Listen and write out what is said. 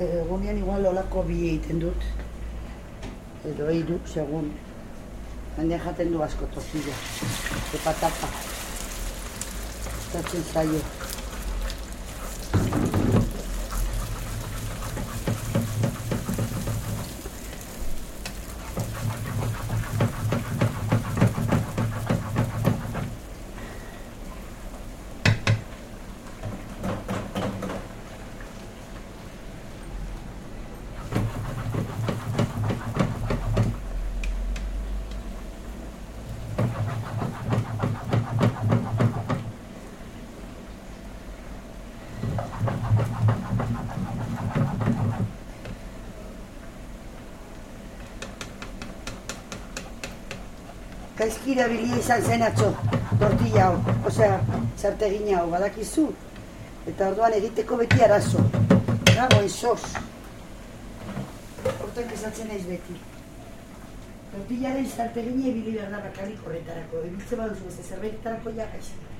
Egunean igual olako bi egiten dut. Edo hiru, segun. Handean jaten du asko tortilla. De patata. Zaio. Gaizki erabilia izan zen atzo, tortilla hau, osea, txartegina hau, badakizu. Eta orduan egiteko beti arazo. Nago, sos. Hortan kesatzen naiz beti. Tortillaren txartegina ibili behar da bakarrik horretarako. Ibiltzen baduzu beste zerbaitetarako ja gaizki.